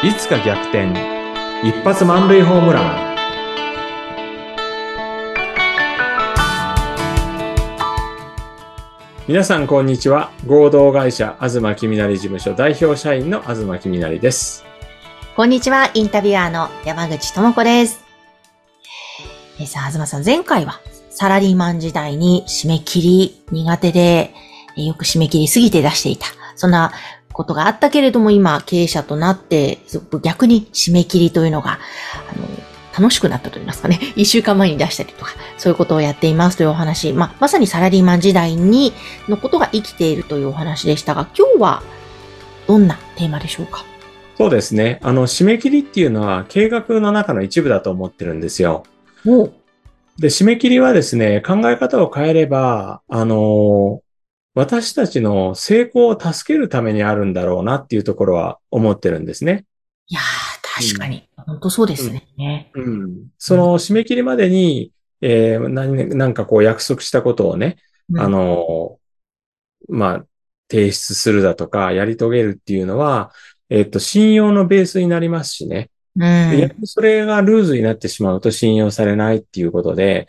いつか逆転一発満塁ホームラン皆さんこんにちは合同会社東きみなり事務所代表社員の東きみなりですこんにちは、インタビュアーの山口智子です。えーさあ、東さん、前回はサラリーマン時代に締め切り苦手で、えよく締め切りすぎて出していた。そんなことがあったけれども、今、経営者となって、逆に締め切りというのが、あの、楽しくなったと言いますかね。一週間前に出したりとか、そういうことをやっていますというお話。まあ、まさにサラリーマン時代に、のことが生きているというお話でしたが、今日は、どんなテーマでしょうか？そうですねあの締め切りっていうのは計画の中の一部だと思ってるんですよで締め切りはですね考え方を変えればあの私たちの成功を助けるためにあるんだろうなっていうところは思ってるんですね。いやー、確かに。本当そうですね。うん。その締め切りまでに、えー何なんかこう約束したことをね、うんあ、の、まあ、提出するだとか、やり遂げるっていうのは、えっと、信用のベースになりますしね。うん。それがルーズになってしまうと信用されないっていうことで、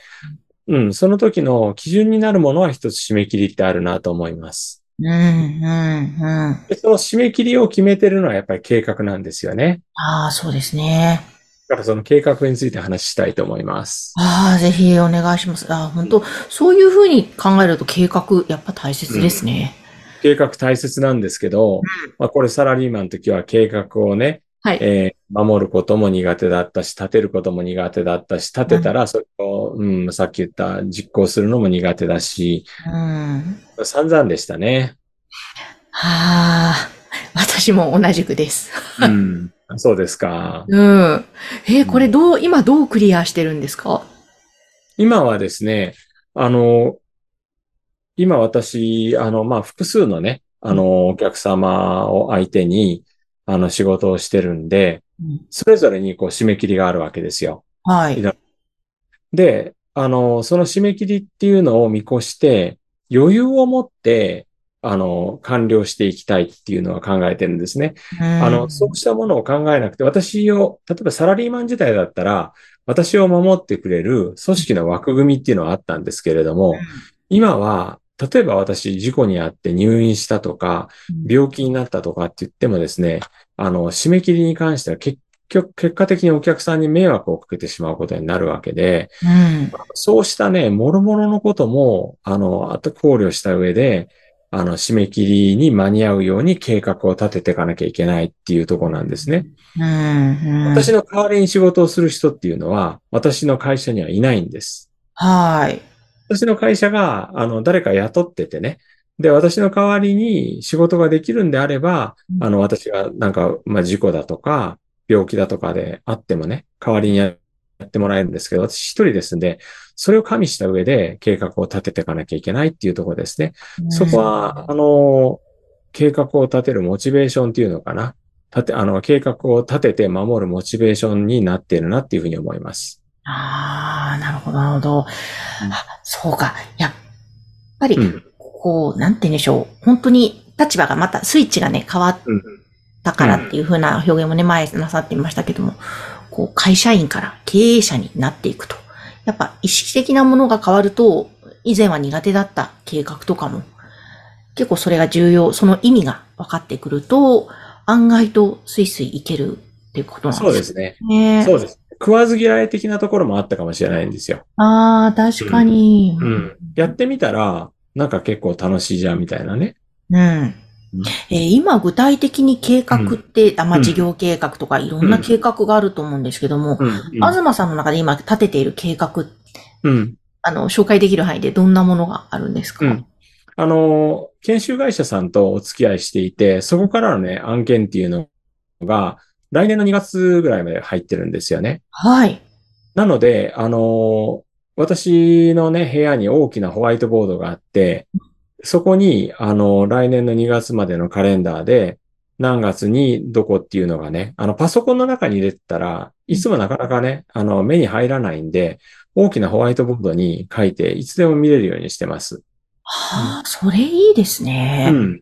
うん、その時の基準になるものは一つ締め切りってあるなと思います。うん、うん、うん。でその締め切りを決めてるのはやっぱり計画なんですよね。ああ、そうですね。だからその計画について話したいと思います。ああ、ぜひお願いします。ああ、本当そういうふうに考えると計画、やっぱ大切ですね。計画大切なんですけど、まあこれサラリーマンの時は計画をね、はい。えー守ることも苦手だったし、立てることも苦手だったし、立てたらそれを、うん、さっき言った実行するのも苦手だし、うん。散々でしたね。はあ、私も同じくです。うん。そうですか。うん。えーこれどう、今どうクリアしてるんですか？今はですね、あの、今私、あの、まあ、複数のね、あの、お客様を相手に、あの、仕事をしてるんで、うんそれぞれにこう締め切りがあるわけですよ。はい。で、あの、その締め切りっていうのを見越して、余裕を持って、あの、完了していきたいっていうのは考えてるんですね。ああの、そうしたものを考えなくて、私を、例えばサラリーマン時代だったら、私を守ってくれる組織の枠組みっていうのはあったんですけれども、今は、例えば私、事故にあって入院したとか、病気になったとかって言ってもですね、あの、締め切りに関しては結局、結果的にお客さんに迷惑をかけてしまうことになるわけで、うん。そうしたね、諸々のことも、あの、あと考慮した上で、あの、締め切りに間に合うように計画を立てていかなきゃいけないっていうところなんですね。うん。うん。私の代わりに仕事をする人っていうのは、私の会社にはいないんです。はい。私の会社が、あの、誰か雇っててね。で、私の代わりに仕事ができるんであれば、うんあの、私がなんか、まあ、事故だとか、病気だとかであってもね、代わりにやってもらえるんですけど、私一人ですんで、それを加味した上で計画を立てていかなきゃいけないっていうところですね。そこは、あの、計画を立てるモチベーションっていうのかな。立て、あの、計画を立てて守るモチベーションになっているなっていうふうに思います。ああ、なるほど、なるほど。あ、そうか。やっぱり、うん。こう、なんて言うんでしょう。本当に立場がまた、スイッチがね、変わっうん。たからっていう風な表現もね、前なさっていましたけども、こう、会社員から経営者になっていくと。やっぱ意識的なものが変わると、以前は苦手だった計画とかも、結構それが重要、その意味が分かってくると、案外とスイスイいけるっていうことなんそうですね。ね。そうです。食わず嫌い的なところもあったかもしれないんですよ。ああ、確かに。うん。やってみたら、なんか結構楽しいじゃんみたいなね。うん。えー今具体的に計画って、あまあ、うん事業計画とかいろんな計画があると思うんですけども、うん。東さんの中で今立てている計画、うん。ああの、紹介できる範囲でどんなものがあるんですか、うんあの、研修会社さんとお付き合いしていて、そこからのね、案件っていうのが、来年の2月ぐらいまで入ってるんですよね。はい。なので、あの、私のね、部屋に大きなホワイトボードがあって、そこに、あの、来年の2月までのカレンダーで、何月にどこっていうのがね、あの、パソコンの中に入れてたら、いつもなかなかね、あの、目に入らないんで、大きなホワイトボードに書いて、いつでも見れるようにしてます。はあ、それいいですね。うん。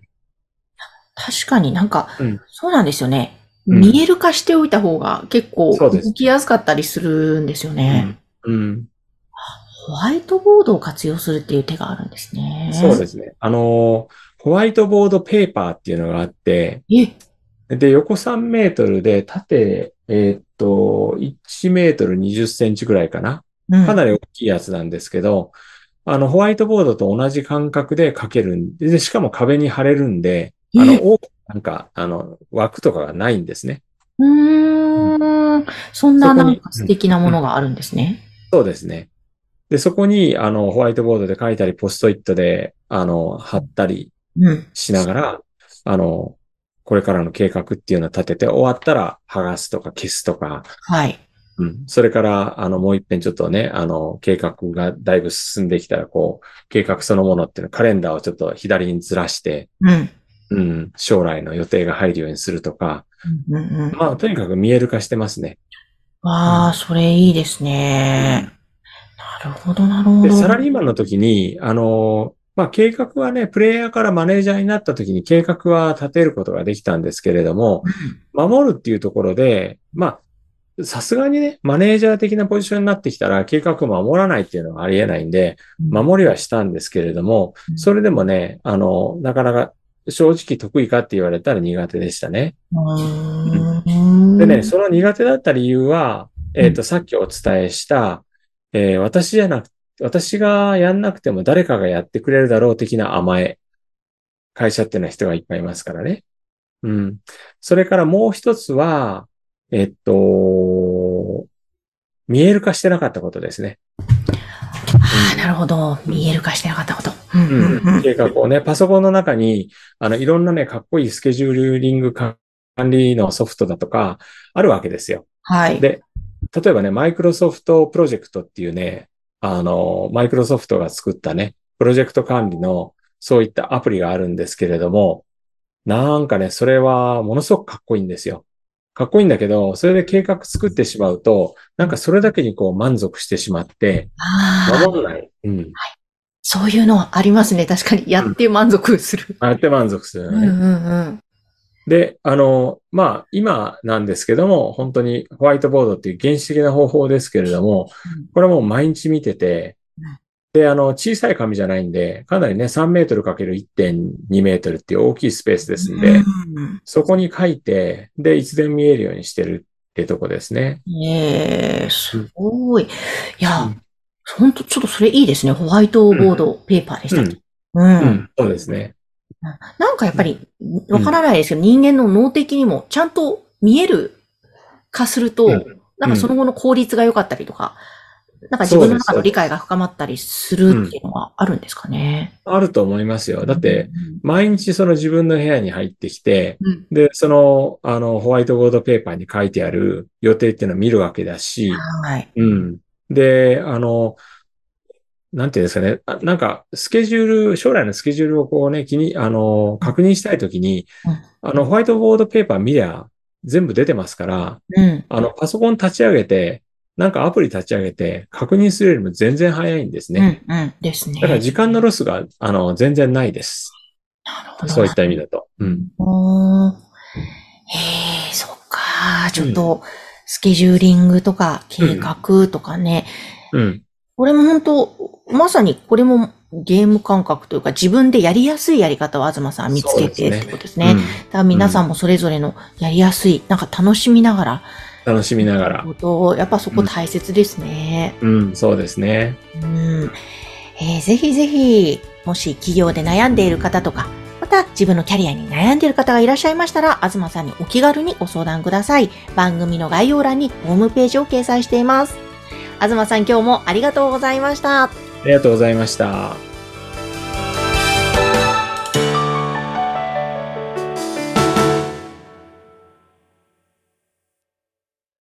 確かになんか、うんそうなんですよね。見える化しておいた方が結構そうです動きやすかったりするんですよね。うん。うん。ホワイトボードを活用するっていう手があるんですね。そうですね。あの、ホワイトボードペーパーっていうのがあって、え、で、横3メートルで、縦、えーっと、1メートル20センチぐらいかな。うん。かなり大きいやつなんですけど、あの、ホワイトボードと同じ感覚で書けるんで、でしかも壁に貼れるんで、あの、え大きななんか、あの、枠とかがないんですね。うーん。そんななんか素敵なものがあるんですね。そうですね。で、そこに、あの、ホワイトボードで書いたり、ポストイットで、あの、貼ったりうん。しながら、あの、これからの計画っていうのを立てて、終わったら剥がすとか消すとか、はい。うん。それから、あの、もう一遍ちょっとね、あの、計画がだいぶ進んできたら、こう、計画そのものっていうの、カレンダーをちょっと左にずらして、うん。うん、将来の予定が入るようにするとか、うんうんうん。まあ、とにかく見える化してますね。わあ、それいいですね。なるほど、なるほで、ど。サラリーマンの時に、あの、まあ、計画はね、プレイヤーからマネージャーになった時に計画は立てることができたんですけれども、守るっていうところで、まあ、さすがにね、マネージャー的なポジションになってきたら計画を守らないっていうのはありえないんで、守りはしたんですけれども、それでもね、あの、なかなか正直得意かって言われたら苦手でしたね。うん。でね、その苦手だった理由は、えっ、と、さっきお伝えした、えー私じゃなく、私がやんなくても誰かがやってくれるだろう的な甘え。会社っていうのは人がいっぱいいますからね。うん。それからもう一つは、えっと、見える化してなかったことですね。ああ、なるほど。見える化してなかったこと。うんうんうん。計画をね、パソコンの中に、あの、いろんなね、かっこいいスケジューリング管理のソフトだとか、あるわけですよ。はい。で、例えばね、マイクロソフトプロジェクトっていうね、あの、マイクロソフトが作ったね、プロジェクト管理のそういったアプリがあるんですけれども、なんかね、それはものすごくかっこいいんですよ。かっこいいんだけど、それで計画作ってしまうと、なんかそれだけにこう満足してしまって、守らない。うん。そういうのありますね。確かに。やって満足する。あれって満足するよね。うんうんうん。で、あの、まあ、今なんですけども、本当にホワイトボードっていう原始的な方法ですけれどもうん、これはもう毎日見ててうん、で、あの、小さい紙じゃないんで、かなりね、3メートルかける1.2メートルっていう大きいスペースですんで、うんそこに書いて、で、いつでも見えるようにしてるってとこですね。ええすごい。いや、うんほんと、ちょっとそれいいですね。ホワイトボードペーパーでしたっけ？うん。うん、そうですね。なんかやっぱり、わからないですけど、人間の脳的にもちゃんと見える化すると、うんなんかその後の効率が良かったりとか、なんか自分の中の理解が深まったりするっていうのがあるんですかね？あると思いますよ。だって、、毎日その自分の部屋に入ってきて、うんで、その、あの、ホワイトボードペーパーに書いてある予定っていうのを見るわけだし、はい。うん。で、あの、なんていうんですかね。あなんか、スケジュール、将来のスケジュールをこうね、気に、あの、確認したいときにうん、あの、ホワイトボードペーパー見りゃ全部出てますから、うん。あの、パソコン立ち上げて、なんかアプリ立ち上げて確認するよりも全然早いんですうね。ん。うん。ですね。だから時間のロスが、あの、全然ないです。なるほど。そういった意味だと。うん。おーへえ、そっか。ちょっと、スケジューリングとか、計画とかね。うん。これも本当まさにこれもゲーム感覚というか、自分でやりやすいやり方を東さん見つけてってことですね。だから皆さんもそれぞれのやりやすい、なんか楽しみながら、うん。楽しみながら。ことやっぱそこ大切ですね。うん、そうですね。うん。えーぜひぜひ、もし企業で悩んでいる方とか、また自分のキャリアに悩んでいる方がいらっしゃいましたら、東さんにお気軽にご相談ください。番組の概要欄にホームページを掲載しています。東さん今日もありがとうございました。ありがとうございました。